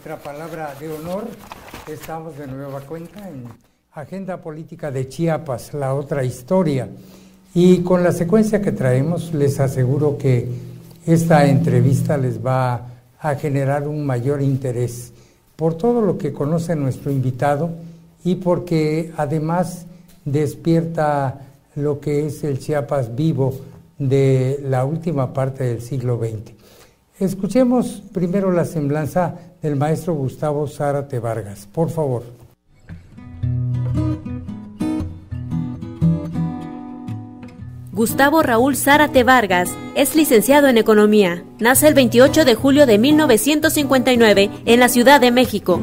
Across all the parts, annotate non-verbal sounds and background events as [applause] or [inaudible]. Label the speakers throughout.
Speaker 1: nuestra palabra de honor, estamos de nueva cuenta en Agenda Política de Chiapas, la otra historia. Y con la secuencia que traemos, les aseguro que esta entrevista les va a generar un mayor interés por todo lo que conoce nuestro invitado y porque además despierta lo que es el Chiapas vivo de la última parte del siglo XX. Escuchemos primero la semblanza del maestro Gustavo Zárate Vargas, por favor.
Speaker 2: Gustavo Raúl Zárate Vargas es licenciado en Economía. Nace el 28 de julio de 1959 en la Ciudad de México.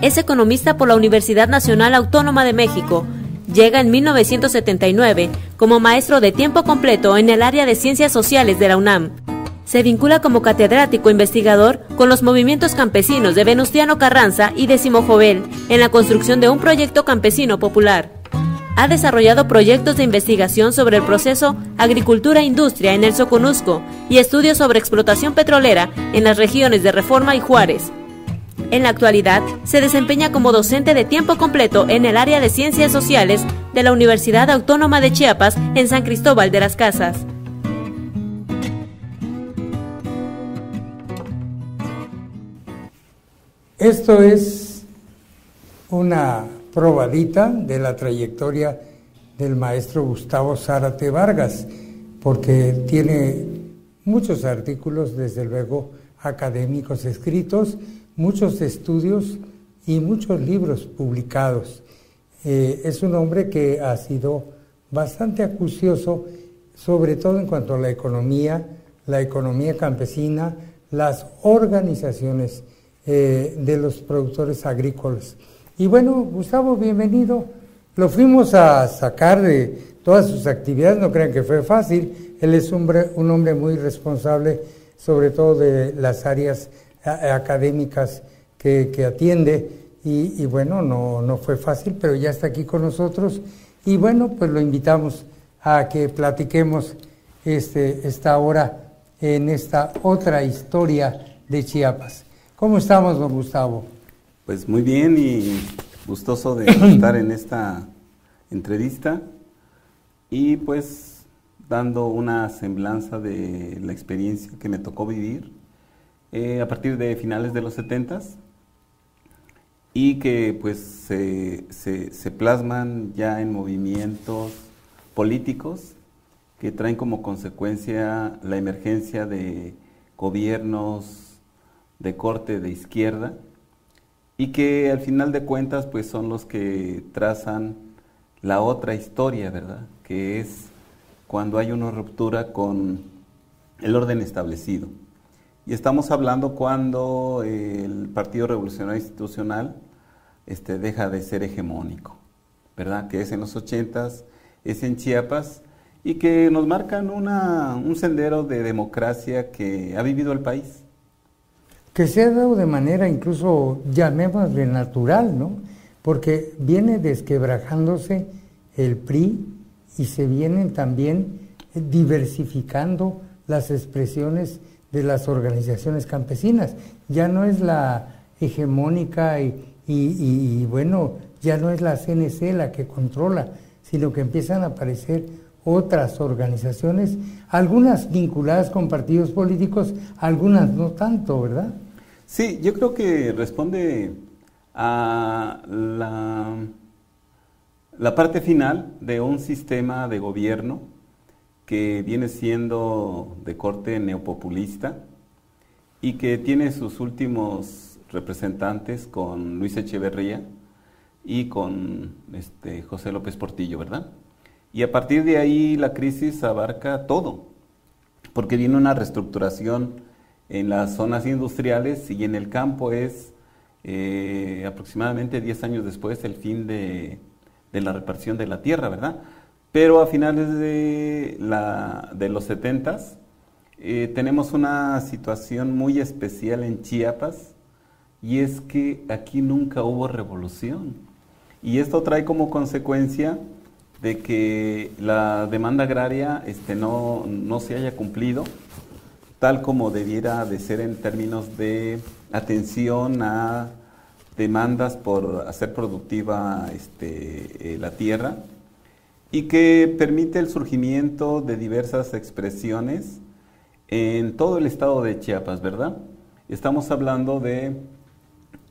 Speaker 2: Es economista por la Universidad Nacional Autónoma de México. Llega en 1979 como maestro de tiempo completo en el área de Ciencias Sociales de la UNAM se vincula como catedrático investigador con los movimientos campesinos de Venustiano Carranza y de Simo Jovel en la construcción de un proyecto campesino popular. Ha desarrollado proyectos de investigación sobre el proceso agricultura-industria en el Soconusco y estudios sobre explotación petrolera en las regiones de Reforma y Juárez. En la actualidad, se desempeña como docente de tiempo completo en el área de Ciencias Sociales de la Universidad Autónoma de Chiapas en San Cristóbal de las Casas.
Speaker 1: Esto es una probadita de la trayectoria del maestro Gustavo Zárate Vargas, porque tiene muchos artículos, desde luego, académicos escritos, muchos estudios y muchos libros publicados. Eh, es un hombre que ha sido bastante acucioso, sobre todo en cuanto a la economía, la economía campesina, las organizaciones eh, de los productores agrícolas. Y bueno, Gustavo, bienvenido. Lo fuimos a sacar de todas sus actividades, no crean que fue fácil. Él es un hombre, un hombre muy responsable, sobre todo de las áreas académicas que, atiende. Y, bueno, no, no fue fácil, pero ya está aquí con nosotros. Y bueno, pues lo invitamos a que platiquemos este, esta hora en esta otra historia de Chiapas. ¿Cómo estamos, don Gustavo?
Speaker 3: Pues muy bien y gustoso de [clears throat] estar en esta entrevista y pues dando una semblanza de la experiencia que me tocó vivir eh, a partir de finales de los 70 y que pues se, se plasman ya en movimientos políticos que traen como consecuencia la emergencia de gobiernos de corte de izquierda y que al final de cuentas pues son los que trazan la otra historia, ¿verdad? Que es cuando hay una ruptura con el orden establecido. Y estamos hablando cuando el Partido Revolucionario Institucional este, deja de ser hegemónico, ¿verdad? Que es en los ochentas, es en Chiapas y que nos marcan una, un sendero de democracia que ha vivido el país
Speaker 1: que se ha dado de manera incluso, llamémosle natural, ¿no? Porque viene desquebrajándose el PRI y se vienen también diversificando las expresiones de las organizaciones campesinas. Ya no es la hegemónica y, y, bueno, ya no es la CNC la que controla, sino que empiezan a aparecer otras organizaciones, algunas vinculadas con partidos políticos, algunas no tanto, ¿verdad?
Speaker 3: Sí, yo creo que responde a la, parte final de un sistema de gobierno que viene siendo de corte neopopulista y que tiene sus últimos representantes con Luis Echeverría y con este, José López Portillo, ¿verdad? Y a partir de ahí la crisis abarca todo, porque viene una reestructuración en las zonas industriales y en el campo es eh, aproximadamente 10 años después el fin de, la repartición de la tierra, ¿verdad? Pero a finales de, la, de los 70 eh, tenemos una situación muy especial en Chiapas y es que aquí nunca hubo revolución. Y esto trae como consecuencia de que la demanda agraria este, no, no se haya cumplido tal como debiera de ser en términos de atención a demandas por hacer productiva este, eh, la tierra y que permite el surgimiento de diversas expresiones en todo el estado de Chiapas, ¿verdad? Estamos hablando de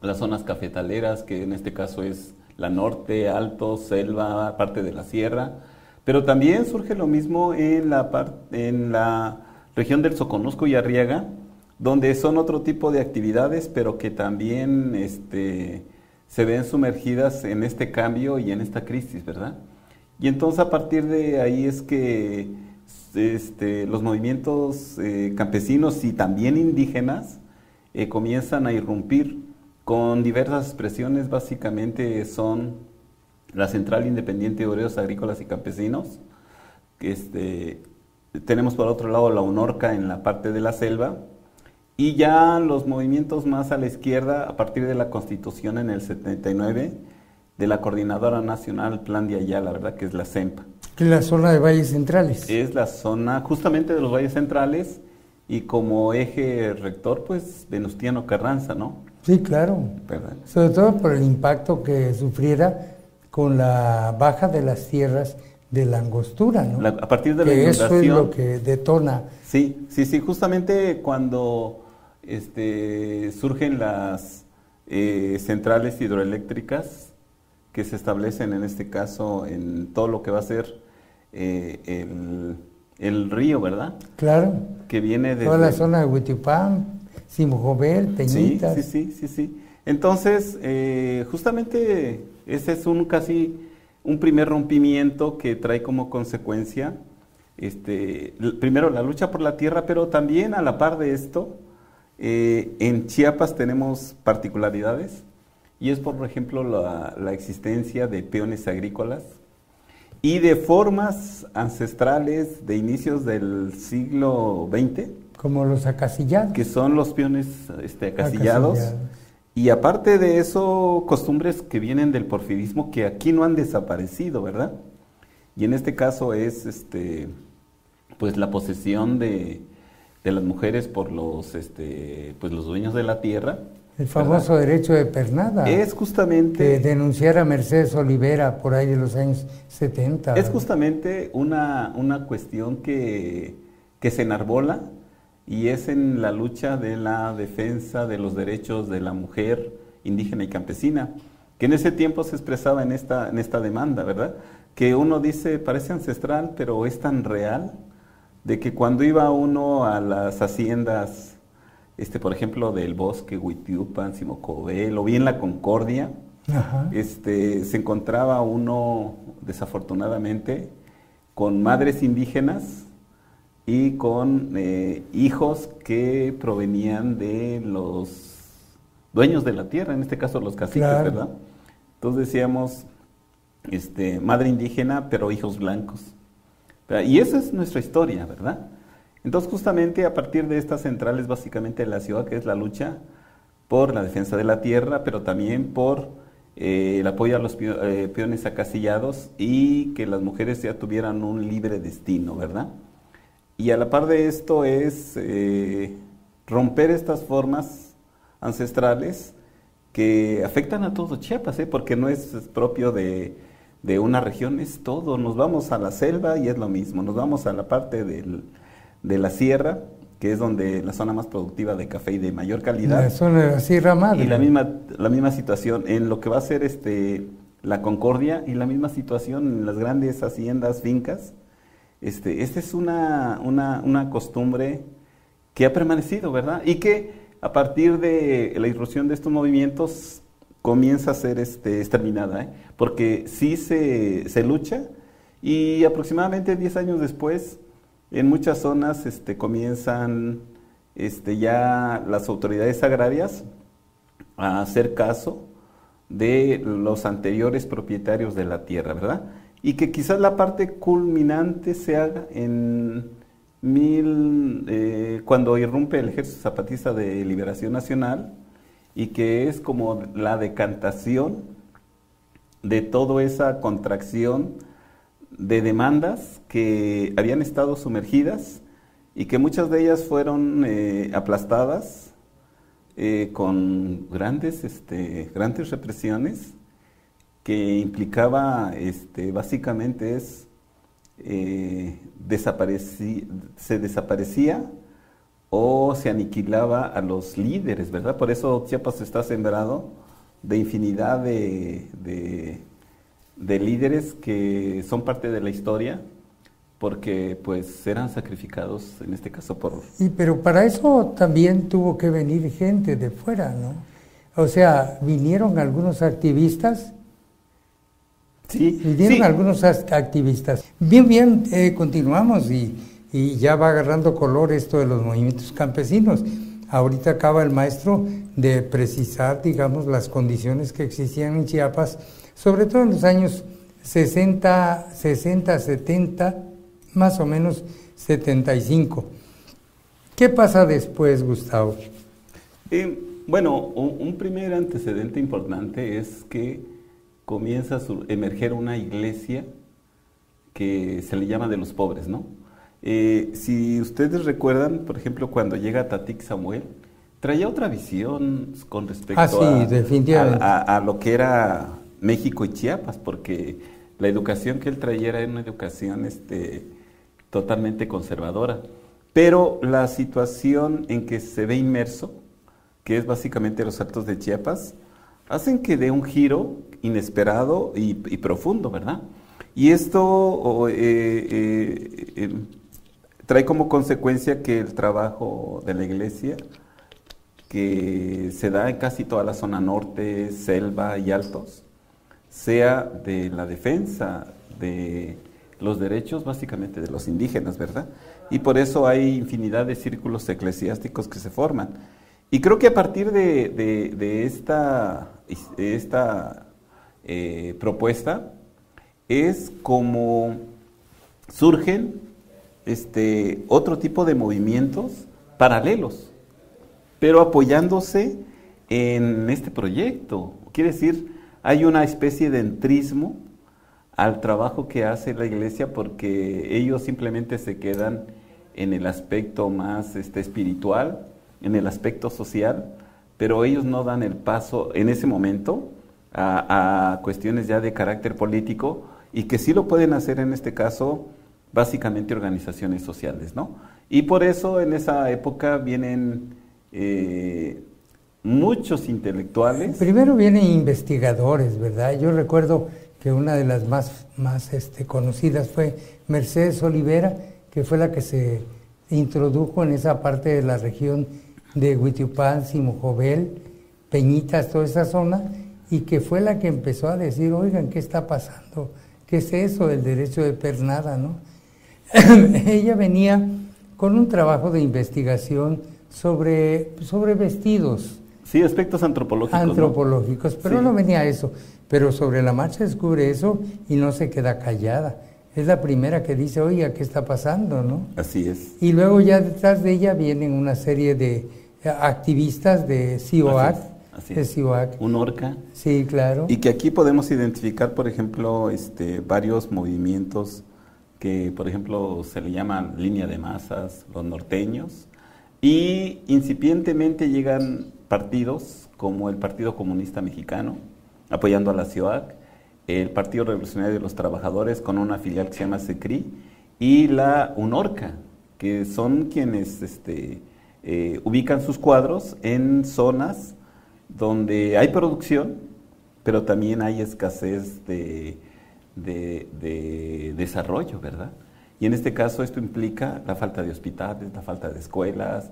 Speaker 3: las zonas cafetaleras, que en este caso es la norte, alto, selva, parte de la sierra, pero también surge lo mismo en la, en la región del Soconusco y Arriaga, donde son otro tipo de actividades, pero que también este, se ven sumergidas en este cambio y en esta crisis, ¿verdad? Y entonces a partir de ahí es que este, los movimientos eh, campesinos y también indígenas eh, comienzan a irrumpir con diversas expresiones, básicamente son la Central Independiente de Obreros Agrícolas y Campesinos, este, tenemos por otro lado la UNORCA en la parte de la selva, y ya los movimientos más a la izquierda, a partir de la Constitución en el 79, de la Coordinadora Nacional Plan de Ayala, ¿verdad? Que es la CEMPA.
Speaker 1: Que es la zona de valles centrales.
Speaker 3: Es la zona justamente de los valles centrales y como eje rector, pues Venustiano Carranza, ¿no?
Speaker 1: Sí, claro. Sobre todo por el impacto que sufriera con la baja de las tierras de la angostura, ¿no?
Speaker 3: a partir de la
Speaker 1: inundación. Eso es lo que detona.
Speaker 3: Sí, sí, sí. Justamente cuando este, surgen las eh, centrales hidroeléctricas que se establecen en este caso en todo lo que va a ser eh, el, río, ¿verdad?
Speaker 1: Claro.
Speaker 3: Que viene de...
Speaker 1: Toda la zona de Huitipán, Simujobel, Peñitas.
Speaker 3: Sí, sí, sí, sí, Entonces, eh, justamente ese es un casi un primer rompimiento que trae como consecuencia, este, primero la lucha por la tierra, pero también a la par de esto, eh, en Chiapas tenemos particularidades y es por ejemplo la, existencia de peones agrícolas y de formas ancestrales de inicios del siglo XX.
Speaker 1: Como los acasillados.
Speaker 3: Que son los peones este, acasillados. Y aparte de eso, costumbres que vienen del porfirismo que aquí no han desaparecido, ¿verdad? Y en este caso es este pues la posesión de, de las mujeres por los este pues los dueños de la tierra
Speaker 1: el famoso derecho de pernada.
Speaker 3: Es justamente...
Speaker 1: Que denunciara Mercedes Olivera por ahí de los años 70.
Speaker 3: Es justamente una, una cuestión que, que se enarbola y es en la lucha de la defensa de los derechos de la mujer indígena y campesina, que en ese tiempo se expresaba en esta, en esta demanda, ¿verdad? Que uno dice, parece ancestral, pero es tan real, de que cuando iba uno a las haciendas este, por ejemplo, del bosque Huitiupan, Simocobel, o bien la Concordia, este, se encontraba uno, desafortunadamente, con madres indígenas y con eh, hijos que provenían de los dueños de la tierra, en este caso los caciques, ¿verdad? Entonces decíamos, este, madre indígena, pero hijos blancos. Y esa es nuestra historia, ¿verdad? Entonces, justamente a partir de estas centrales, básicamente de la ciudad, que es la lucha por la defensa de la tierra, pero también por eh, el apoyo a los eh, peones acasillados y que las mujeres ya tuvieran un libre destino, ¿verdad? Y a la par de esto es eh, romper estas formas ancestrales que afectan a todo Chiapas, porque no es propio de, de una región, es todo. Nos vamos a la selva y es lo mismo, nos vamos a la parte del de la sierra, que es donde la zona más productiva de café y de mayor calidad.
Speaker 1: La zona de la Sierra Madre.
Speaker 3: Y la misma, la misma situación en lo que va a ser este, la Concordia y la misma situación en las grandes haciendas, fincas. Este, esta es una, una, una costumbre que ha permanecido, ¿verdad? Y que a partir de la irrupción de estos movimientos comienza a ser este, exterminada, ¿eh? porque sí se, se lucha y aproximadamente 10 años después en muchas zonas este, comienzan este, ya las autoridades agrarias a hacer caso de los anteriores propietarios de la tierra, ¿verdad? Y que quizás la parte culminante se haga en mil, eh, cuando irrumpe el Ejército Zapatista de Liberación Nacional y que es como la decantación de toda esa contracción de demandas que habían estado sumergidas y que muchas de ellas fueron eh, aplastadas eh, con grandes, este, grandes represiones que implicaba este, básicamente es eh, se desaparecía o se aniquilaba a los líderes, ¿verdad? Por eso Chiapas está sembrado de infinidad de, de líderes que son parte de la historia porque pues eran sacrificados en este caso por...
Speaker 1: Y pero para eso también tuvo que venir gente de fuera, ¿no? O sea, vinieron algunos activistas.
Speaker 3: Sí,
Speaker 1: vinieron algunos activistas. Bien, bien, eh, continuamos y, y ya va agarrando color esto de los movimientos campesinos. Ahorita acaba el maestro de precisar, digamos, las condiciones que existían en Chiapas, sobre todo en los años 60, 60, 70 más o menos 75. ¿Qué pasa después, Gustavo?
Speaker 3: Eh, bueno, un, primer antecedente importante es que comienza a emerger una iglesia que se le llama de los pobres, ¿no? Eh, si ustedes recuerdan, por ejemplo, cuando llega Tatik Samuel, traía otra visión con respecto
Speaker 1: ah,
Speaker 3: a, a, lo que era México y Chiapas, porque la educación que él traía era una educación este, totalmente conservadora. Pero la situación en que se ve inmerso, que es básicamente los actos de Chiapas, hacen que dé un giro inesperado y, profundo, ¿verdad? Y esto eh, eh, eh, trae como consecuencia que el trabajo de la iglesia, que se da en casi toda la zona norte, selva y altos, sea de la defensa de los derechos básicamente de los indígenas, ¿verdad? Y por eso hay infinidad de círculos eclesiásticos que se forman. Y creo que a partir de, esta, esta eh, propuesta es como surgen este, otro tipo de movimientos paralelos, pero apoyándose en este proyecto. Quiere decir, hay una especie de entrismo al trabajo que hace la iglesia porque ellos simplemente se quedan en el aspecto más este, espiritual, en el aspecto social, pero ellos no dan el paso en ese momento a, cuestiones ya de carácter político y que sí lo pueden hacer en este caso básicamente organizaciones sociales, ¿no? Y por eso en esa época vienen eh, muchos intelectuales.
Speaker 1: Primero vienen investigadores, ¿verdad? Yo recuerdo que una de las más, más este, conocidas fue Mercedes Olivera, que fue la que se introdujo en esa parte de la región de Huitiupán, Simujobel, Peñitas, toda esa zona, y que fue la que empezó a decir, oigan, ¿qué está pasando? ¿Qué es eso del derecho de pernada? ¿no? [laughs] Ella venía con un trabajo de investigación sobre, sobre vestidos.
Speaker 3: Sí, aspectos antropológicos.
Speaker 1: Antropológicos, pero no venía eso. Pero sobre la marcha descubre eso y no se queda callada. Es la primera que dice, oiga, ¿qué está pasando? ¿no?
Speaker 3: Así es.
Speaker 1: Y luego ya detrás de ella vienen una serie de activistas de CIOAC.
Speaker 3: Así es. Un orca.
Speaker 1: Sí, claro.
Speaker 3: Y que aquí podemos identificar, por ejemplo, este, varios movimientos que, por ejemplo, se le llaman línea de masas, los norteños, y incipientemente llegan partidos como el Partido Comunista Mexicano, apoyando a la CIOAC, el Partido Revolucionario de los Trabajadores con una filial que se llama SECRI y la UNORCA, que son quienes este, eh, ubican sus cuadros en zonas donde hay producción, pero también hay escasez de, de, desarrollo, ¿verdad? Y en este caso esto implica la falta de hospitales, la falta de escuelas,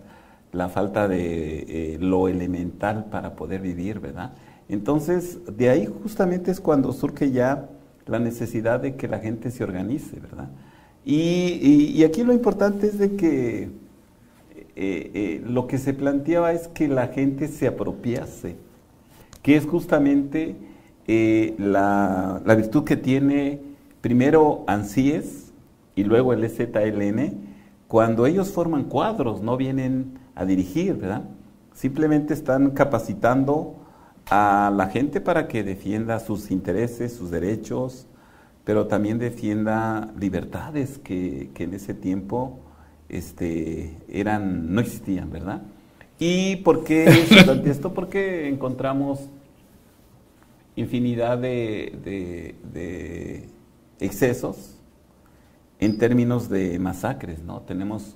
Speaker 3: la falta de eh, lo elemental para poder vivir, ¿verdad? Entonces, de ahí justamente es cuando surge ya la necesidad de que la gente se organice, ¿verdad? Y, aquí lo importante es de que eh, eh, lo que se planteaba es que la gente se apropiase, que es justamente eh, la, la, virtud que tiene primero ANSIES y luego el EZLN, cuando ellos forman cuadros, no vienen a dirigir, ¿verdad? Simplemente están capacitando a la gente para que defienda sus intereses, sus derechos, pero también defienda libertades que, en ese tiempo este, eran, no existían, ¿verdad? ¿Y por qué [laughs] esto? Porque encontramos infinidad de, de, excesos en términos de masacres, ¿no? Tenemos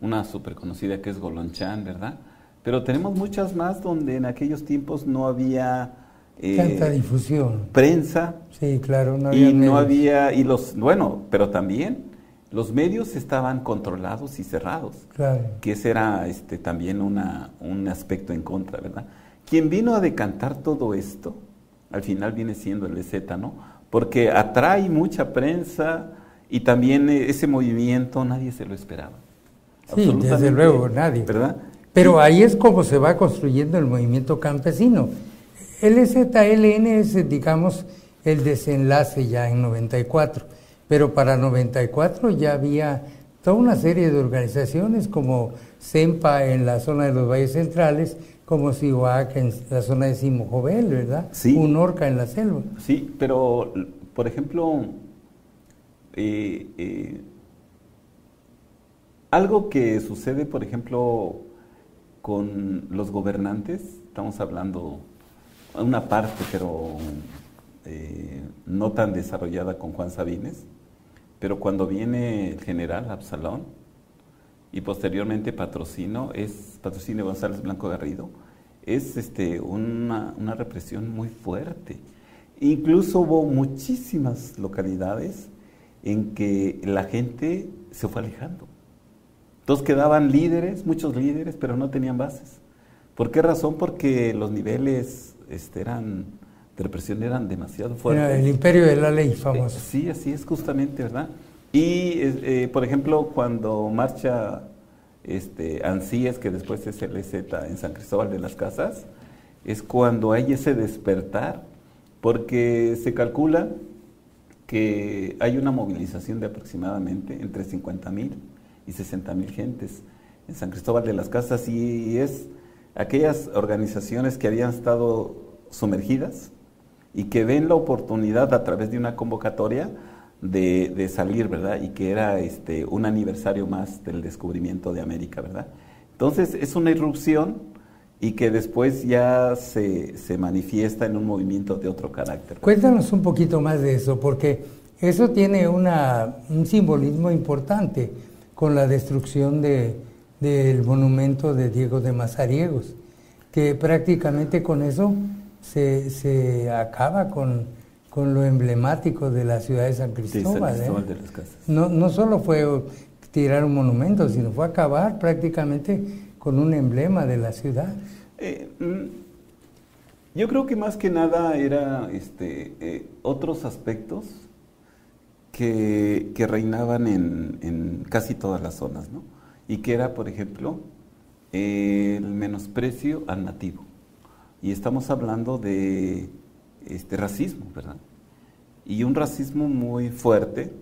Speaker 3: una súper conocida que es Golonchan, ¿verdad? Pero tenemos muchas más donde en aquellos tiempos no había...
Speaker 1: Eh, Tanta difusión.
Speaker 3: Prensa.
Speaker 1: Sí, claro,
Speaker 3: no había... Y no había, y los, bueno, pero también los medios estaban controlados y cerrados. Claro. Que ese era este, también una, un aspecto en contra, ¿verdad? Quien vino a decantar todo esto, al final viene siendo el EZ, ¿no? Porque atrae mucha prensa y también ese movimiento nadie se lo esperaba.
Speaker 1: Sí, desde luego, nadie. ¿Verdad? Pero ahí es como se va construyendo el movimiento campesino. El EZLN es, digamos, el desenlace ya en 94, pero para 94 ya había toda una serie de organizaciones como CEMPA en la zona de los valles centrales, como Sihuac en la zona de Simojovel, ¿verdad?
Speaker 3: Sí.
Speaker 1: Un orca en la selva.
Speaker 3: Sí, pero, por ejemplo, eh, eh, algo que sucede, por ejemplo, con los gobernantes, estamos hablando una parte, pero eh, no tan desarrollada con Juan Sabines, pero cuando viene el general Absalón y posteriormente Patrocino, es Patrocino González Blanco Garrido, es este, una, una represión muy fuerte. Incluso hubo muchísimas localidades en que la gente se fue alejando. Entonces quedaban líderes, muchos líderes, pero no tenían bases. ¿Por qué razón? Porque los niveles este, eran, de represión eran demasiado fuertes.
Speaker 1: el imperio de la ley famoso.
Speaker 3: sí, así es justamente, ¿verdad? Y, eh, por ejemplo, cuando marcha este, Ansíes, que después es el EZ en San Cristóbal de las Casas, es cuando hay ese despertar, porque se calcula que hay una movilización de aproximadamente entre 50 mil y 60 mil gentes en San Cristóbal de las Casas y es aquellas organizaciones que habían estado sumergidas y que ven la oportunidad a través de una convocatoria de, salir, ¿verdad? Y que era este, un aniversario más del descubrimiento de América, ¿verdad? Entonces es una irrupción y que después ya se, se manifiesta en un movimiento de otro carácter.
Speaker 1: Cuéntanos un poquito más de eso, porque eso tiene una, un simbolismo importante con la destrucción de, del monumento de Diego de Mazariegos, que prácticamente con eso se, se acaba con, con, lo emblemático de la ciudad de San Cristóbal. ¿eh? No, no solo fue tirar un monumento, sino fue acabar prácticamente con un emblema de la ciudad.
Speaker 3: Eh, mm, yo creo que más que nada era este, eh, otros aspectos que, reinaban en, casi todas las zonas, ¿no? Y que era, por ejemplo, el menosprecio al nativo. Y estamos hablando de este racismo, ¿verdad? Y un racismo muy fuerte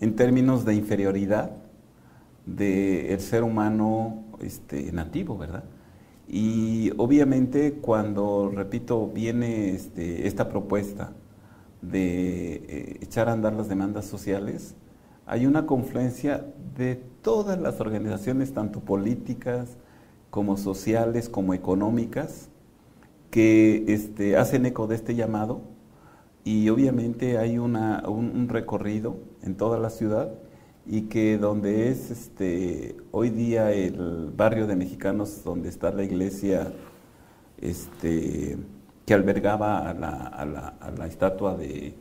Speaker 3: en términos de inferioridad del ser humano este, nativo, ¿verdad? Y obviamente cuando, repito, viene este, esta propuesta de eh, echar a andar las demandas sociales, hay una confluencia de todas las organizaciones, tanto políticas como sociales, como económicas, que este, hacen eco de este llamado y obviamente hay una, un, recorrido en toda la ciudad y que donde es este, hoy día el barrio de mexicanos, donde está la iglesia, este, que albergaba a la, a la, a la estatua de,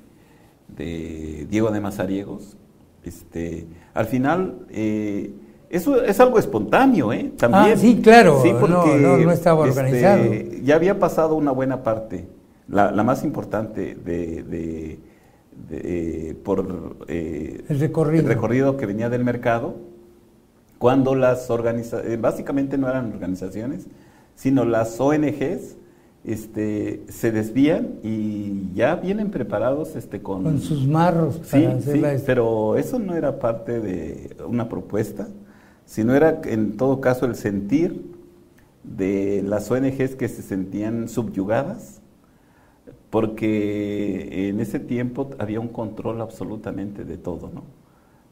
Speaker 3: de, Diego de Mazariegos. Este, al final, eh, eso es algo espontáneo, ¿eh?
Speaker 1: También. Ah, sí, claro, sí, porque, no, no, estaba este, organizado.
Speaker 3: ya había pasado una buena parte, la, la más importante de, de, de por
Speaker 1: eh, el, recorrido.
Speaker 3: el recorrido que venía del mercado, cuando las organizaciones, eh, básicamente no eran organizaciones, sino las ONGs este, se desvían y ya vienen preparados este, con,
Speaker 1: sus marros.
Speaker 3: sí, sí pero eso no era parte de una propuesta, sino era en todo caso el sentir de las ONGs que se sentían subyugadas, porque en ese tiempo había un control absolutamente de todo, ¿no?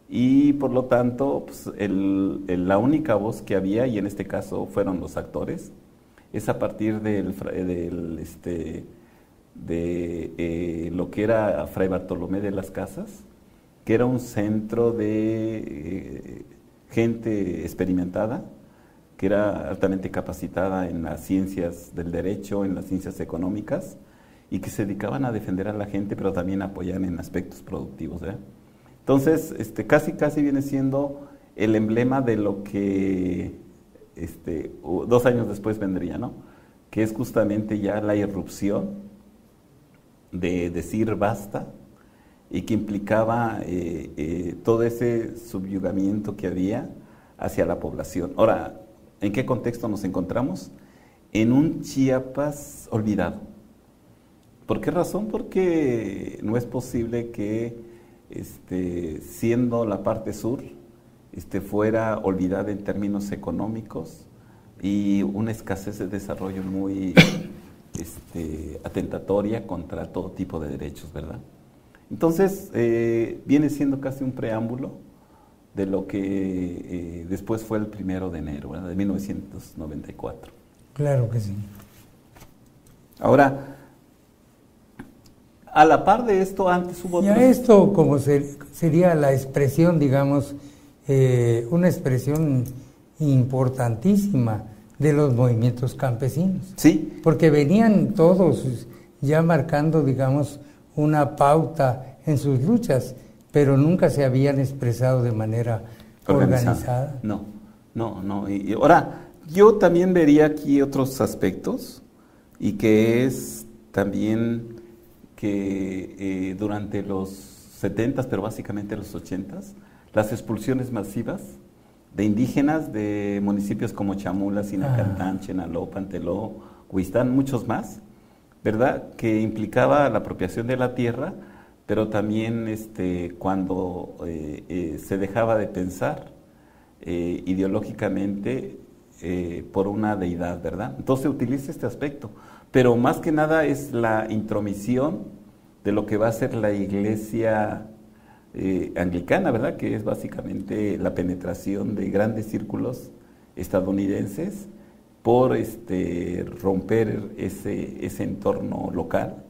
Speaker 3: y por lo tanto pues, la única voz que había, y en este caso fueron los actores, es a partir del, del este, de eh, lo que era Fray Bartolomé de las Casas, que era un centro de eh, gente experimentada, que era altamente capacitada en las ciencias del derecho, en las ciencias económicas, y que se dedicaban a defender a la gente, pero también a apoyar en aspectos productivos. Entonces, este, casi, casi viene siendo el emblema de lo que este, dos años después vendría, ¿no? Que es justamente ya la irrupción de decir basta y que implicaba eh, eh, todo ese subyugamiento que había hacia la población. Ahora, ¿en qué contexto nos encontramos? En un Chiapas olvidado. ¿Por qué razón? Porque no es posible que, este, siendo la parte sur, este, fuera olvidada en términos económicos y una escasez de desarrollo muy [coughs] este, atentatoria contra todo tipo de derechos, ¿verdad? Entonces, eh, viene siendo casi un preámbulo de lo que eh, después fue el primero de enero, ¿verdad? de 1994.
Speaker 1: Claro que sí.
Speaker 3: Ahora, a la par de esto, antes hubo...
Speaker 1: Ya esto como sería la expresión, digamos, eh, una expresión importantísima de los movimientos campesinos.
Speaker 3: Sí.
Speaker 1: Porque venían todos ya marcando, digamos, una pauta en sus luchas, pero nunca se habían expresado de manera organizada.
Speaker 3: No, no, no. Y ahora, yo también vería aquí otros aspectos y que es también que eh, durante los 70, pero básicamente los 80, las expulsiones masivas de indígenas de municipios como Chamula, Sinacantán, ah. Chenaló, Panteló, Huistán, muchos más, ¿verdad? Que implicaba la apropiación de la tierra, pero también este, cuando eh, eh, se dejaba de pensar eh, ideológicamente por una deidad, ¿verdad? Entonces se utiliza este aspecto, pero más que nada es la intromisión de lo que va a ser la iglesia anglicana, ¿verdad? Que es básicamente la penetración de grandes círculos estadounidenses por este, romper ese, ese entorno local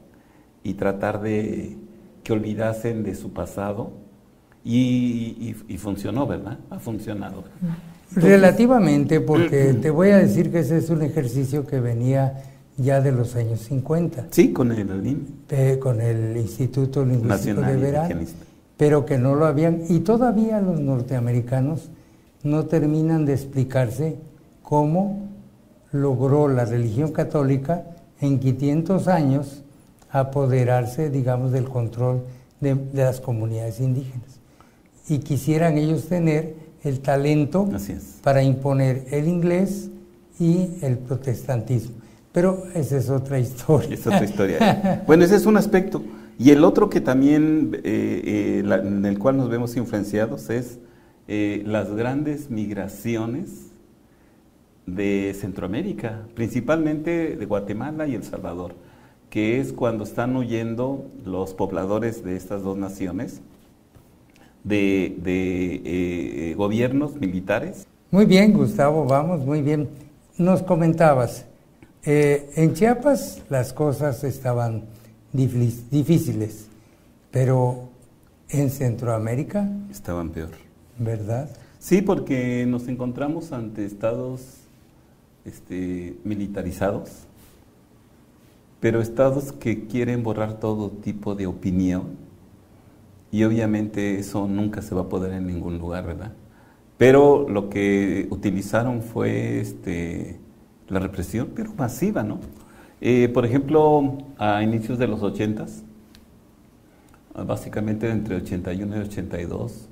Speaker 3: y tratar de que olvidasen de su pasado y, funcionó, ¿verdad? Ha funcionado.
Speaker 1: Relativamente, porque te voy a decir que ese es un ejercicio que venía ya de los años 50.
Speaker 3: Sí, con el
Speaker 1: con el Instituto Lingüístico de Verano pero que no lo habían, y todavía los norteamericanos no terminan de explicarse cómo logró la religión católica en 500 años apoderarse, digamos, del control de, las comunidades indígenas. Y quisieran ellos tener el talento para imponer el inglés y el protestantismo. Pero esa es otra historia.
Speaker 3: Es otra historia. bueno, ese es un aspecto. Y el otro que también, eh, eh, en el cual nos vemos influenciados, es eh, las grandes migraciones de Centroamérica, principalmente de Guatemala y El Salvador, que es cuando están huyendo los pobladores de estas dos naciones de, gobiernos militares.
Speaker 1: Muy bien, Gustavo, vamos, muy bien. Nos comentabas, en Chiapas las cosas estaban difíciles, pero en Centroamérica
Speaker 3: estaban peor.
Speaker 1: ¿Verdad?
Speaker 3: Sí, porque nos encontramos ante estados este, militarizados, pero estados que quieren borrar todo tipo de opinión y obviamente eso nunca se va a poder en ningún lugar, ¿verdad? Pero lo que utilizaron fue este, la represión, pero masiva, ¿no? Eh, por ejemplo, a inicios de los 80, básicamente entre 81 y 82,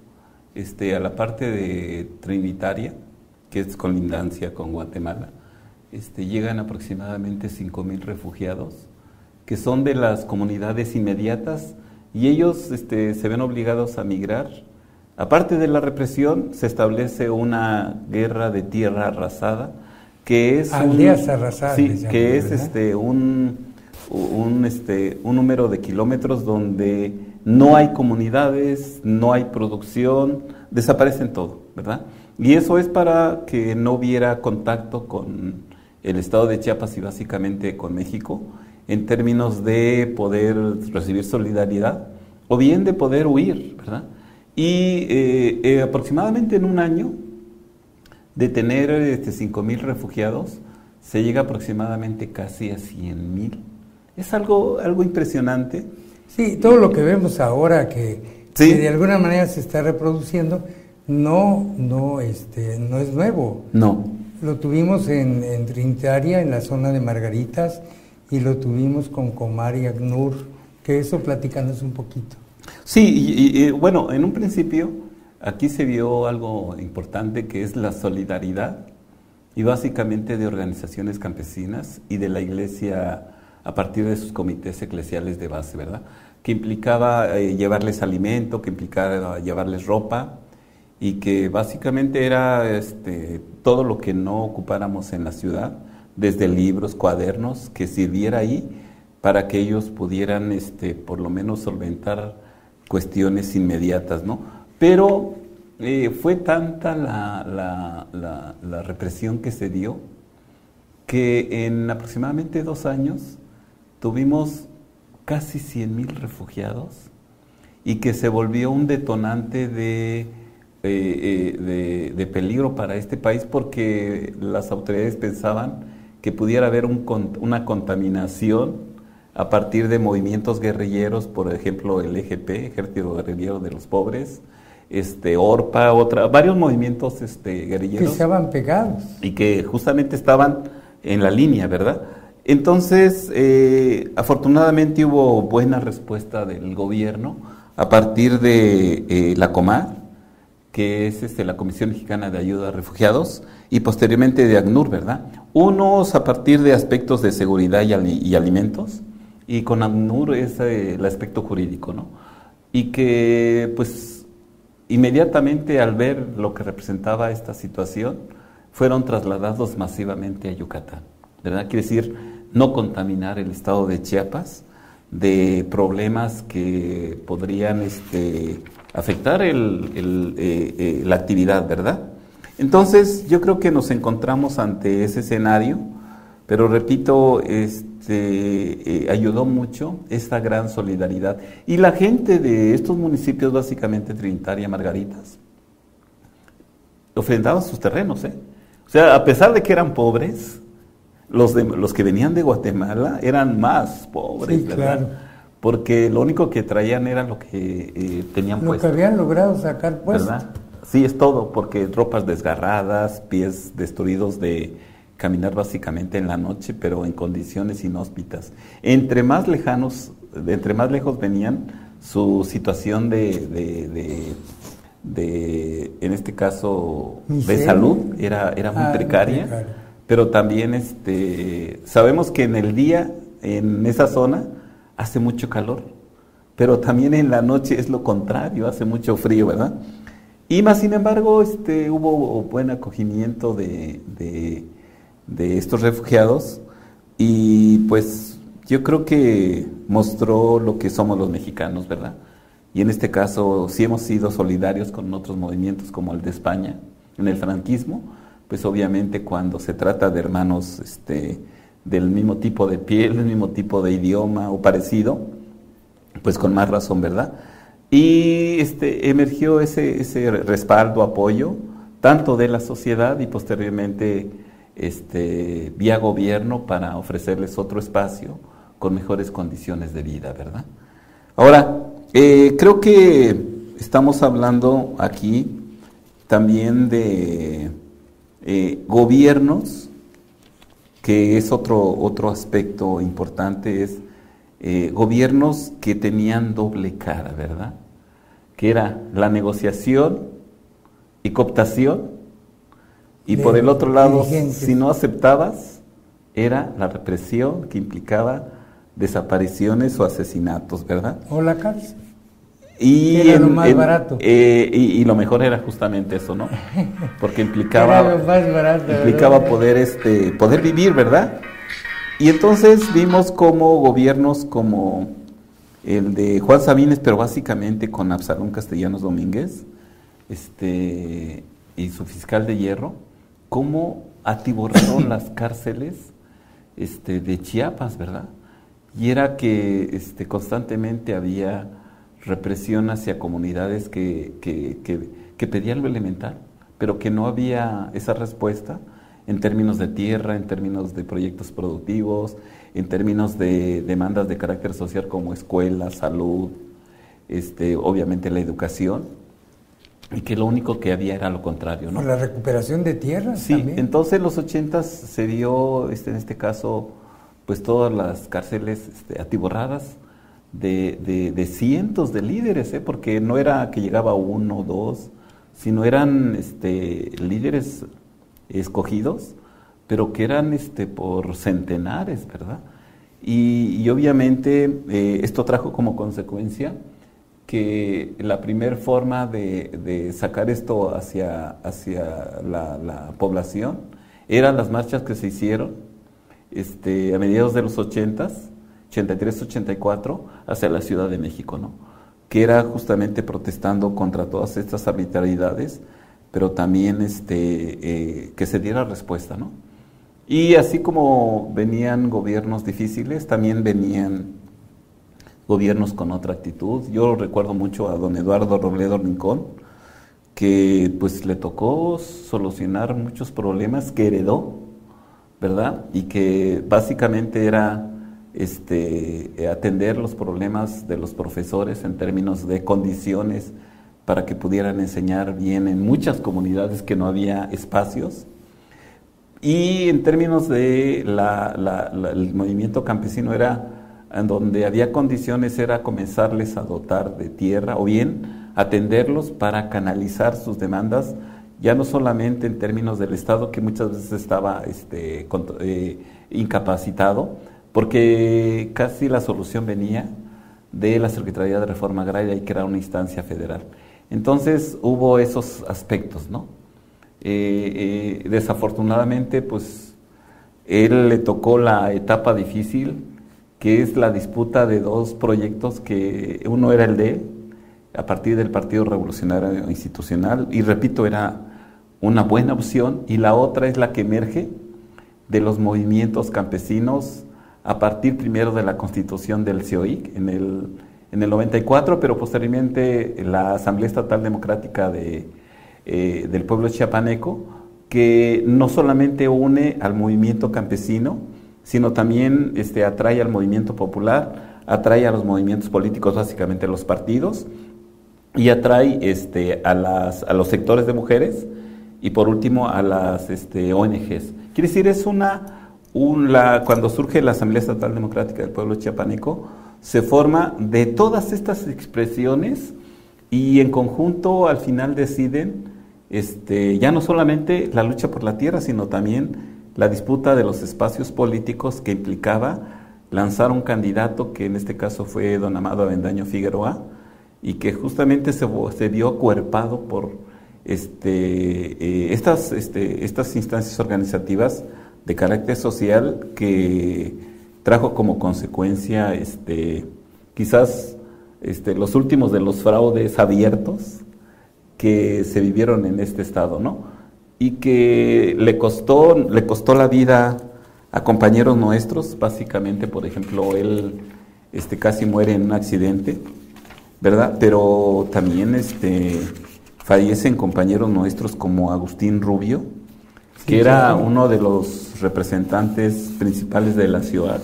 Speaker 3: este, a la parte de Trinitaria, que es colindancia con Guatemala, este, llegan aproximadamente 5.000 refugiados, que son de las comunidades inmediatas, y ellos este, se ven obligados a migrar. Aparte de la represión, se establece una guerra de tierra arrasada, que es un, que es este un, un, este un número de kilómetros donde no hay comunidades, no hay producción, desaparecen todo, ¿verdad? Y eso es para que no hubiera contacto con el estado de Chiapas y básicamente con México en términos de poder recibir solidaridad o bien de poder huir, ¿verdad? Y eh, eh, aproximadamente en un año de tener este, 5 mil refugiados, se llega aproximadamente casi a 100 mil. Es algo, algo impresionante.
Speaker 1: Sí, todo lo que vemos ahora que, de alguna manera se está reproduciendo, no, no, este, no es nuevo.
Speaker 3: No.
Speaker 1: Lo tuvimos en, en Trinitaria, en la zona de Margaritas, y lo tuvimos con Comar y Agnur, que eso platicándonos un poquito.
Speaker 3: Sí, y, bueno, en un principio aquí se vio algo importante que es la solidaridad y básicamente de organizaciones campesinas y de la iglesia a partir de sus comités eclesiales de base, ¿verdad? Que implicaba eh, llevarles alimento, que implicaba llevarles ropa y que básicamente era este, todo lo que no ocupáramos en la ciudad, desde libros, cuadernos, que sirviera ahí para que ellos pudieran este, por lo menos solventar cuestiones inmediatas, ¿no? Pero eh, fue tanta la, la, represión que se dio que en aproximadamente dos años tuvimos casi 100 mil refugiados y que se volvió un detonante de, eh, eh, de, de, peligro para este país porque las autoridades pensaban que pudiera haber un, una contaminación a partir de movimientos guerrilleros, por ejemplo el EGP, Ejército Guerrillero de los Pobres, este ORPA, otra, varios movimientos este, guerrilleros.
Speaker 1: Que estaban pegados.
Speaker 3: Y que justamente estaban en la línea, ¿verdad? Entonces, eh, afortunadamente hubo buena respuesta del gobierno a partir de eh, la COMAR, que es este, la Comisión Mexicana de Ayuda a Refugiados, y posteriormente de ACNUR, ¿verdad? Unos a partir de aspectos de seguridad y alimentos, y con ACNUR es eh, el aspecto jurídico, ¿no? Y que pues inmediatamente al ver lo que representaba esta situación, fueron trasladados masivamente a Yucatán, ¿verdad? Quiere decir, no contaminar el estado de Chiapas de problemas que podrían este, afectar el, eh, eh, la actividad, ¿verdad? Entonces, yo creo que nos encontramos ante ese escenario, pero repito, este, eh, ayudó mucho esta gran solidaridad. Y la gente de estos municipios, básicamente Trinitaria, Margaritas, ofrendaban sus terrenos. ¿eh? O sea, a pesar de que eran pobres, los, de, los que venían de Guatemala eran más pobres, ¿verdad? Porque lo único que traían era lo que eh, tenían
Speaker 1: lo puesto. Lo que habían logrado sacar puesto. ¿verdad?
Speaker 3: Sí, es todo, porque ropas desgarradas, pies destruidos de caminar básicamente en la noche, pero en condiciones inhóspitas. Entre más lejanos, entre más lejos venían, su situación de, de, en este caso, de salud era, era muy ah, precaria, pero también este, sabemos que en el día, en esa zona, hace mucho calor, pero también en la noche es lo contrario, hace mucho frío, ¿verdad? Y más sin embargo, este, hubo buen acogimiento de de estos refugiados y pues yo creo que mostró lo que somos los mexicanos, ¿verdad? Y en este caso sí hemos sido solidarios con otros movimientos como el de España en el franquismo, pues obviamente cuando se trata de hermanos este, del mismo tipo de piel, del mismo tipo de idioma o parecido, pues con más razón, ¿verdad? Y este, emergió ese, ese respaldo, apoyo, tanto de la sociedad y posteriormente este, vía gobierno para ofrecerles otro espacio con mejores condiciones de vida, ¿verdad? Ahora, eh, creo que estamos hablando aquí también de eh, gobiernos, que es otro, otro aspecto importante, es eh, gobiernos que tenían doble cara, ¿verdad? Que era la negociación y cooptación y por el otro lado, si no aceptabas, era la represión que implicaba desapariciones o asesinatos, ¿verdad?
Speaker 1: O la cárcel.
Speaker 3: Y era lo más barato. Eh, y, lo mejor era justamente eso, ¿no? [laughs] Porque implicaba, implicaba poder, este, poder vivir, ¿verdad? Y entonces vimos como gobiernos como el de Juan Sabines, pero básicamente con Absalón Castellanos Domínguez este, y su fiscal de hierro, cómo atiborraron [coughs] las cárceles este, de Chiapas, ¿verdad? Y era que este, constantemente había represión hacia comunidades que, que, pedían lo elemental, pero que no había esa respuesta en términos de tierra, en términos de proyectos productivos, en términos de demandas de carácter social como escuela, salud, este, obviamente la educación, y que lo único que había era lo contrario. ¿no?
Speaker 1: La recuperación de tierras.
Speaker 3: Sí, entonces en los ochentas se dio, este, en este caso, pues todas las cárceles este, atiborradas de, de, cientos de líderes, ¿eh? porque no era que llegaba uno o dos, sino eran este, líderes escogidos, pero que eran este, por centenares, ¿verdad? Y, obviamente eh, esto trajo como consecuencia que la primera forma de, sacar esto hacia, hacia la, población eran las marchas que se hicieron este, a mediados de los 80, 83, 84, hacia la Ciudad de México, ¿no? que era justamente protestando contra todas estas arbitrariedades, pero también este, eh, que se diera respuesta. ¿no? Y así como venían gobiernos difíciles, también venían gobiernos con otra actitud. Yo recuerdo mucho a don Eduardo Robledo Rincón, que pues le tocó solucionar muchos problemas que heredó, ¿verdad? Y que básicamente era este, atender los problemas de los profesores en términos de condiciones para que pudieran enseñar bien en muchas comunidades que no había espacios. Y en términos de movimiento campesino era en donde había condiciones era comenzarles a dotar de tierra o bien atenderlos para canalizar sus demandas, ya no solamente en términos del Estado, que muchas veces estaba este, eh, incapacitado, porque casi la solución venía de la Secretaría de Reforma Agraria y que era una instancia federal. Entonces hubo esos aspectos, ¿no? Eh, eh, desafortunadamente, pues, él le tocó la etapa difícil, que es la disputa de dos proyectos que uno era el de a partir del Partido Revolucionario Institucional, y repito, era una buena opción, y la otra es la que emerge de los movimientos campesinos a partir primero de la constitución del CIOIC en el, en el 94, pero posteriormente la Asamblea Estatal Democrática de, eh, del pueblo chiapaneco, que no solamente une al movimiento campesino, sino también este, atrae al movimiento popular, atrae a los movimientos políticos, básicamente los partidos, y atrae este, a, las, a los sectores de mujeres y por último a las este, ONGs. Quiere decir, es una, cuando surge la Asamblea Estatal Democrática del Pueblo Chiapaneco, se forma de todas estas expresiones y en conjunto al final deciden este, ya no solamente la lucha por la tierra, sino también la disputa de los espacios políticos que implicaba lanzar un candidato que en este caso fue don Amado Avendaño Figueroa y que justamente se, vio cuerpado por este, eh, estas, este, estas instancias organizativas de carácter social que trajo como consecuencia este, quizás este, los últimos de los fraudes abiertos que se vivieron en este estado, ¿no? y que le costó, le costó la vida a compañeros nuestros, básicamente, por ejemplo, él este, casi muere en un accidente, ¿verdad? Pero también este, fallecen compañeros nuestros como Agustín Rubio, que era uno de los representantes principales de la ciudad,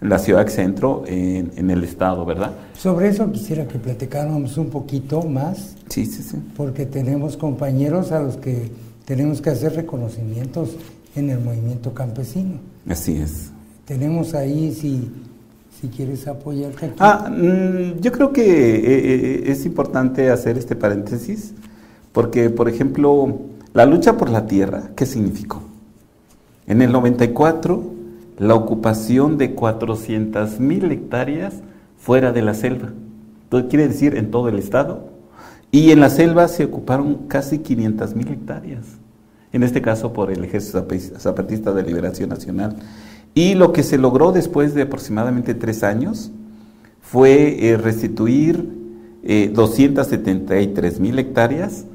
Speaker 3: la ciudad centro en, en, el estado, ¿verdad?
Speaker 1: Sobre eso quisiera que platicáramos un poquito más.
Speaker 3: Sí, sí, sí.
Speaker 1: Porque tenemos compañeros a los que tenemos que hacer reconocimientos en el movimiento campesino.
Speaker 3: Así es.
Speaker 1: Tenemos ahí, si, si quieres apoyarte aquí.
Speaker 3: Ah, mm, yo creo que eh, eh, es importante hacer este paréntesis, porque, por ejemplo, la lucha por la tierra, ¿qué significó? En el 94, la ocupación de 400 mil hectáreas fuera de la selva. Quiere decir en todo el estado. Y en la selva se ocuparon casi 500 mil hectáreas en este caso por el Ejército Zapatista de Liberación Nacional. Y lo que se logró después de aproximadamente tres años fue restituir 273 mil hectáreas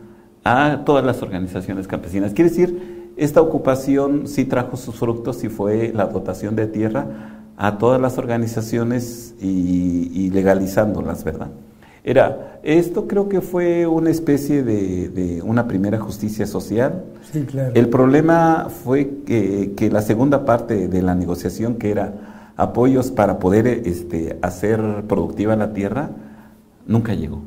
Speaker 3: a todas las organizaciones campesinas. Quiere decir, esta ocupación sí trajo sus frutos y fue la dotación de tierra a todas las organizaciones y, legalizándolas, ¿verdad? Era, esto creo que fue una especie de, una primera justicia social.
Speaker 1: Sí, claro.
Speaker 3: El problema fue que, que, la segunda parte de la negociación, que era apoyos para poder este, hacer productiva la tierra, nunca llegó.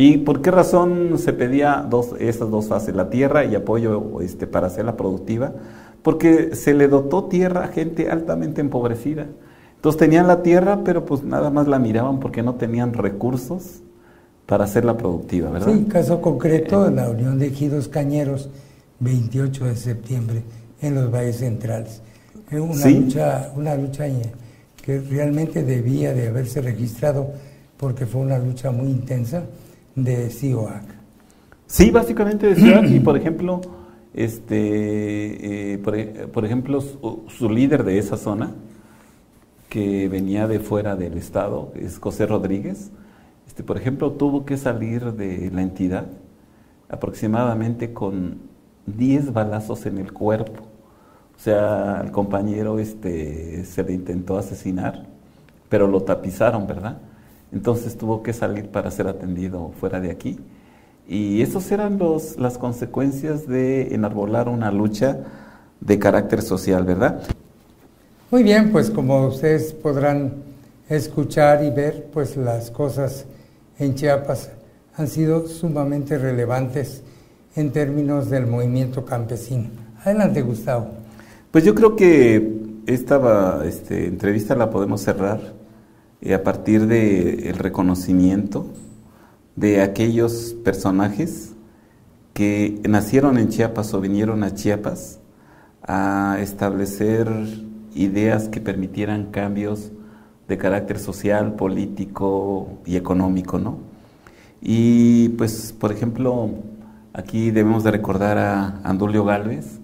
Speaker 3: ¿Y por qué razón se pedía dos, esas dos fases, la tierra y apoyo este, para hacerla productiva? Porque se le dotó tierra a gente altamente empobrecida. Entonces tenían la tierra, pero pues nada más la miraban porque no tenían recursos para hacerla productiva, ¿verdad?
Speaker 1: Sí, caso concreto, eh, la Unión de Ejidos Cañeros, 28 de septiembre, en los valles centrales. Una lucha, una lucha que realmente debía de haberse registrado porque fue una lucha muy intensa de CIOAC.
Speaker 3: Sí, básicamente de CIOAC y por ejemplo, este, eh, por, ejemplo, su, líder de esa zona, que venía de fuera del estado, es José Rodríguez, este, por ejemplo, tuvo que salir de la entidad aproximadamente con 10 balazos en el cuerpo. O sea, al compañero este, se le intentó asesinar, pero lo tapizaron, ¿verdad? Entonces tuvo que salir para ser atendido fuera de aquí. Y esas eran los, las consecuencias de enarbolar una lucha de carácter social, ¿verdad?
Speaker 1: Muy bien, pues como ustedes podrán escuchar y ver, pues las cosas en Chiapas han sido sumamente relevantes en términos del movimiento campesino. Adelante, Gustavo.
Speaker 3: Pues yo creo que esta este, entrevista la podemos cerrar eh, a partir del el reconocimiento de aquellos personajes que nacieron en Chiapas o vinieron a Chiapas a establecer ideas que permitieran cambios de carácter social, político y económico, ¿no? Y pues, por ejemplo, aquí debemos de recordar a Andulio Galvez,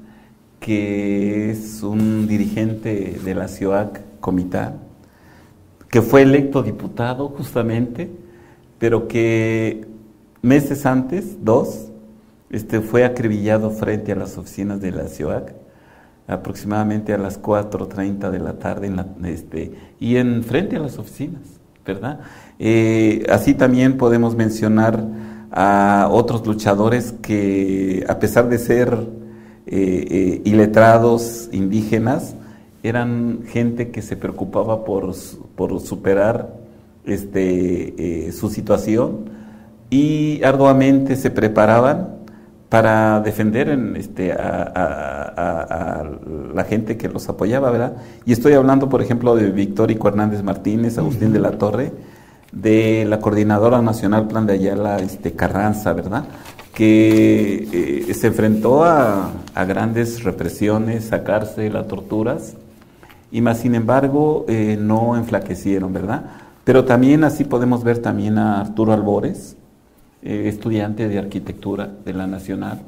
Speaker 3: que es un dirigente de la CIOAC Comitán, que fue electo diputado justamente, pero que meses antes, dos, este, fue acribillado frente a las oficinas de la CIOAC, aproximadamente a las 4.30 de la tarde, en la, este, y en frente a las oficinas, ¿verdad? Eh, así también podemos mencionar a otros luchadores que, a pesar de ser eh, eh, iletrados indígenas, eran gente que se preocupaba por, por superar este, eh, su situación y arduamente se preparaban para defender en, este, a, la gente que los apoyaba, ¿verdad? Y estoy hablando, por ejemplo, de Victórico Hernández Martínez, Agustín de la Torre, de la Coordinadora Nacional Plan de Ayala este, Carranza, ¿verdad? Que eh, se enfrentó a, a, grandes represiones, a cárcel, a torturas, y más sin embargo eh, no enflaquecieron, ¿verdad? Pero también así podemos ver también a Arturo Albores, eh, estudiante de arquitectura de la Nacional,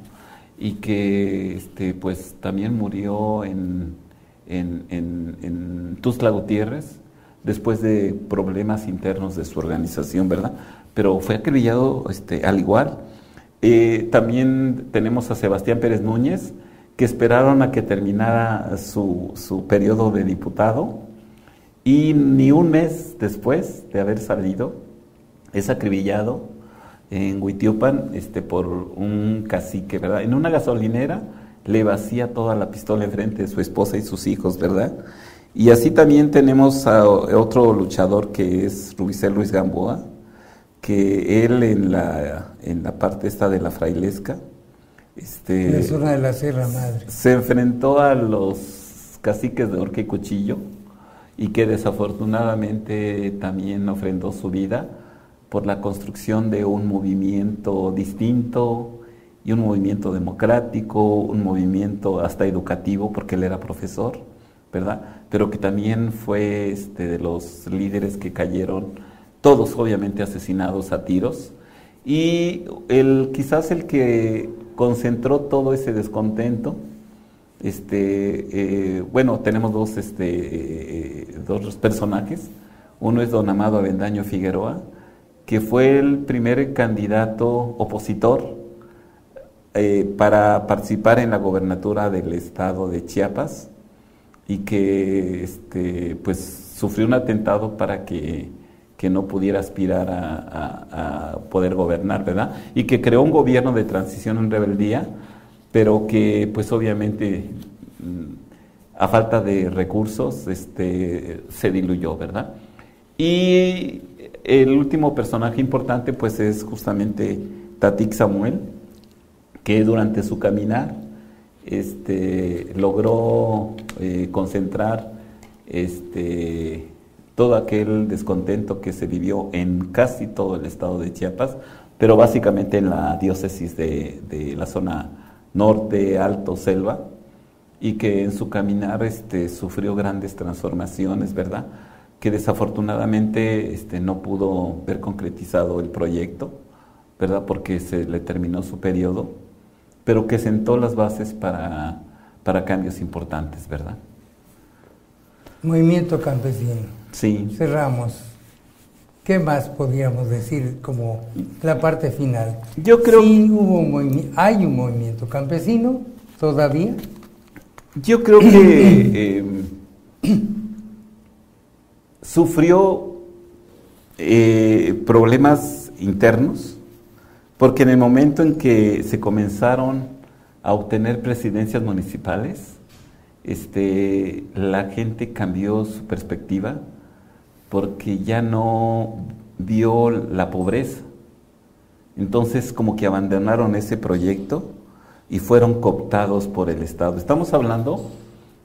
Speaker 3: y que este, pues también murió en, en, en, Tuzla Gutiérrez después de problemas internos de su organización, ¿verdad? Pero fue acribillado este, al igual. Eh, también tenemos a Sebastián Pérez Núñez, que esperaron a que terminara su, su periodo de diputado y ni un mes después de haber salido es acribillado en Huitiopan este, por un cacique, ¿verdad? En una gasolinera le vacía toda la pistola enfrente de su esposa y sus hijos, ¿verdad? Y así también tenemos a otro luchador que es Rubicel Luis Gamboa, que él en la, en la parte esta de la frailesca,
Speaker 1: este, zona de la Sierra Madre.
Speaker 3: Se enfrentó a los caciques de Orque y Cuchillo y que desafortunadamente también ofrendó su vida por la construcción de un movimiento distinto y un movimiento democrático, un movimiento hasta educativo, porque él era profesor, ¿verdad? Pero que también fue este, de los líderes que cayeron, todos obviamente asesinados a tiros, y el, quizás el que concentró todo ese descontento. Este, eh, bueno, tenemos dos, este, eh, dos personajes. Uno es don Amado Avendaño Figueroa, que fue el primer candidato opositor eh, para participar en la gobernatura del estado de Chiapas y que este, pues, sufrió un atentado para que, no pudiera aspirar a, poder gobernar, ¿verdad? Y que creó un gobierno de transición en rebeldía, pero que pues obviamente mm, a falta de recursos este, se diluyó, ¿verdad? Y el último personaje importante pues es justamente Tatik Samuel, que durante su caminar este, logró eh, concentrar este, todo aquel descontento que se vivió en casi todo el estado de Chiapas, pero básicamente en la diócesis de, de la zona norte, alto, selva, y que en su caminar este, sufrió grandes transformaciones, ¿verdad? Que desafortunadamente este, no pudo ver concretizado el proyecto, ¿verdad? Porque se le terminó su periodo, pero que sentó las bases para, para cambios importantes, ¿verdad?
Speaker 1: Movimiento campesino.
Speaker 3: Sí.
Speaker 1: Cerramos. ¿Qué más podríamos decir como la parte final?
Speaker 3: Yo creo
Speaker 1: sí, hubo un hay un movimiento campesino todavía.
Speaker 3: Yo creo que [clears throat] eh, sufrió eh, problemas internos, porque en el momento en que se comenzaron a obtener presidencias municipales, este, la gente cambió su perspectiva porque ya no vio la pobreza. Entonces como que abandonaron ese proyecto y fueron cooptados por el Estado. Estamos hablando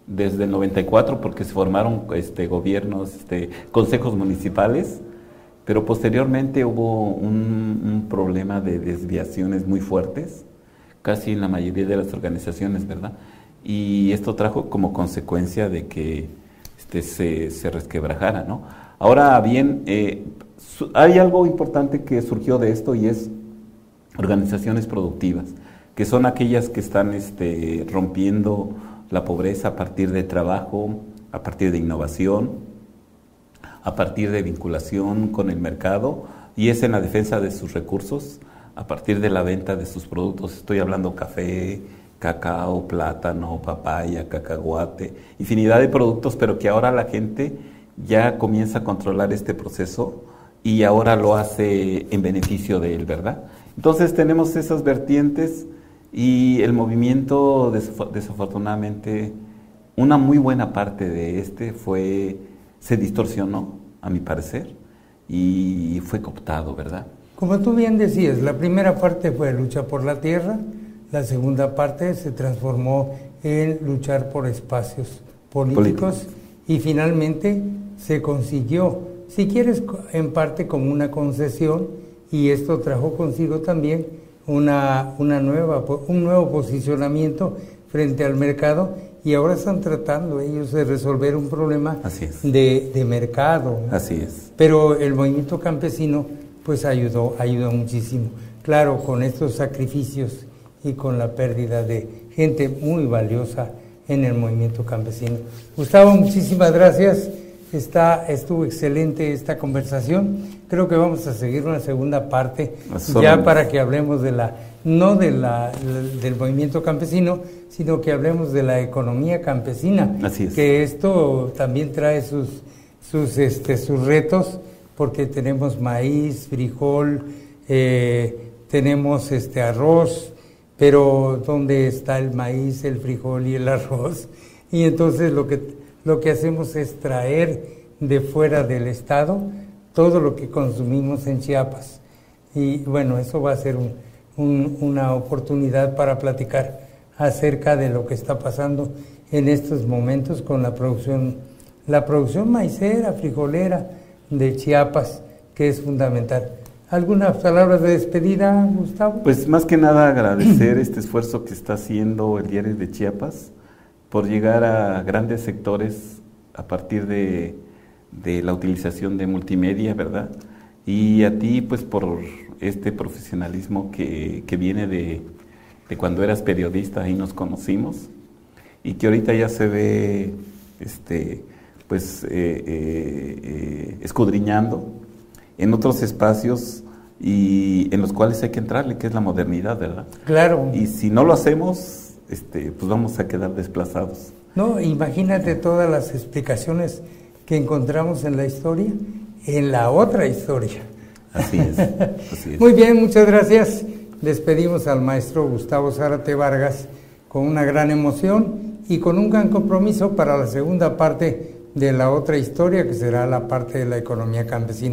Speaker 3: desde el 94 porque se formaron este, gobiernos, este, consejos municipales, pero posteriormente hubo un, problema de desviaciones muy fuertes, casi en la mayoría de las organizaciones, ¿verdad? y esto trajo como consecuencia de que este, se, resquebrajara, ¿no? Ahora bien, eh, hay algo importante que surgió de esto y es organizaciones productivas, que son aquellas que están este, rompiendo la pobreza a partir de trabajo, a partir de innovación, a partir de vinculación con el mercado y es en la defensa de sus recursos, a partir de la venta de sus productos. Estoy hablando café, cacao, plátano, papaya, cacahuate, infinidad de productos, pero que ahora la gente ya comienza a controlar este proceso y ahora lo hace en beneficio de él, ¿verdad? Entonces tenemos esas vertientes y el movimiento desafortunadamente una muy buena parte de este fue se distorsionó a mi parecer y fue cooptado, ¿verdad?
Speaker 1: Como tú bien decías, la primera parte fue lucha por la tierra, la segunda parte se transformó en luchar por espacios políticos y finalmente se consiguió, si quieres, en parte como una concesión y esto trajo consigo también una, una nueva, un nuevo posicionamiento frente al mercado y ahora están tratando ellos de resolver un problema de, de, mercado.
Speaker 3: Así es.
Speaker 1: Pero el movimiento campesino pues ayudó, ayudó muchísimo. Claro, con estos sacrificios y con la pérdida de gente muy valiosa en el movimiento campesino. Gustavo, muchísimas gracias. Está, estuvo excelente esta conversación. Creo que vamos a seguir una segunda parte ya para que hablemos de la no de la, del movimiento campesino, sino que hablemos de la economía campesina.
Speaker 3: Así es.
Speaker 1: Que esto también trae sus sus este sus retos porque tenemos maíz, frijol, eh, tenemos este arroz, pero ¿dónde está el maíz, el frijol y el arroz? Y entonces lo que, lo que hacemos es traer de fuera del Estado todo lo que consumimos en Chiapas. Y bueno, eso va a ser una oportunidad para platicar acerca de lo que está pasando en estos momentos con la producción, la producción maicera, frijolera de Chiapas, que es fundamental. ¿Algunas palabras de despedida, Gustavo?
Speaker 3: Pues más que nada agradecer este esfuerzo que está haciendo el diario de Chiapas por llegar a grandes sectores a partir de, la utilización de multimedia, ¿verdad? Y a ti, pues por este profesionalismo que, viene de, cuando eras periodista y nos conocimos y que ahorita ya se ve este, pues, eh, eh, eh, escudriñando en otros espacios y en los cuales hay que entrarle, que es la modernidad, ¿verdad?
Speaker 1: Claro.
Speaker 3: Y si no lo hacemos, este, pues vamos a quedar desplazados.
Speaker 1: No, imagínate todas las explicaciones que encontramos en la historia, en la otra historia.
Speaker 3: Así es. Así es. [laughs]
Speaker 1: Muy bien, muchas gracias. Despedimos al maestro Gustavo Zárate Vargas con una gran emoción y con un gran compromiso para la segunda parte de la otra historia, que será la parte de la economía campesina.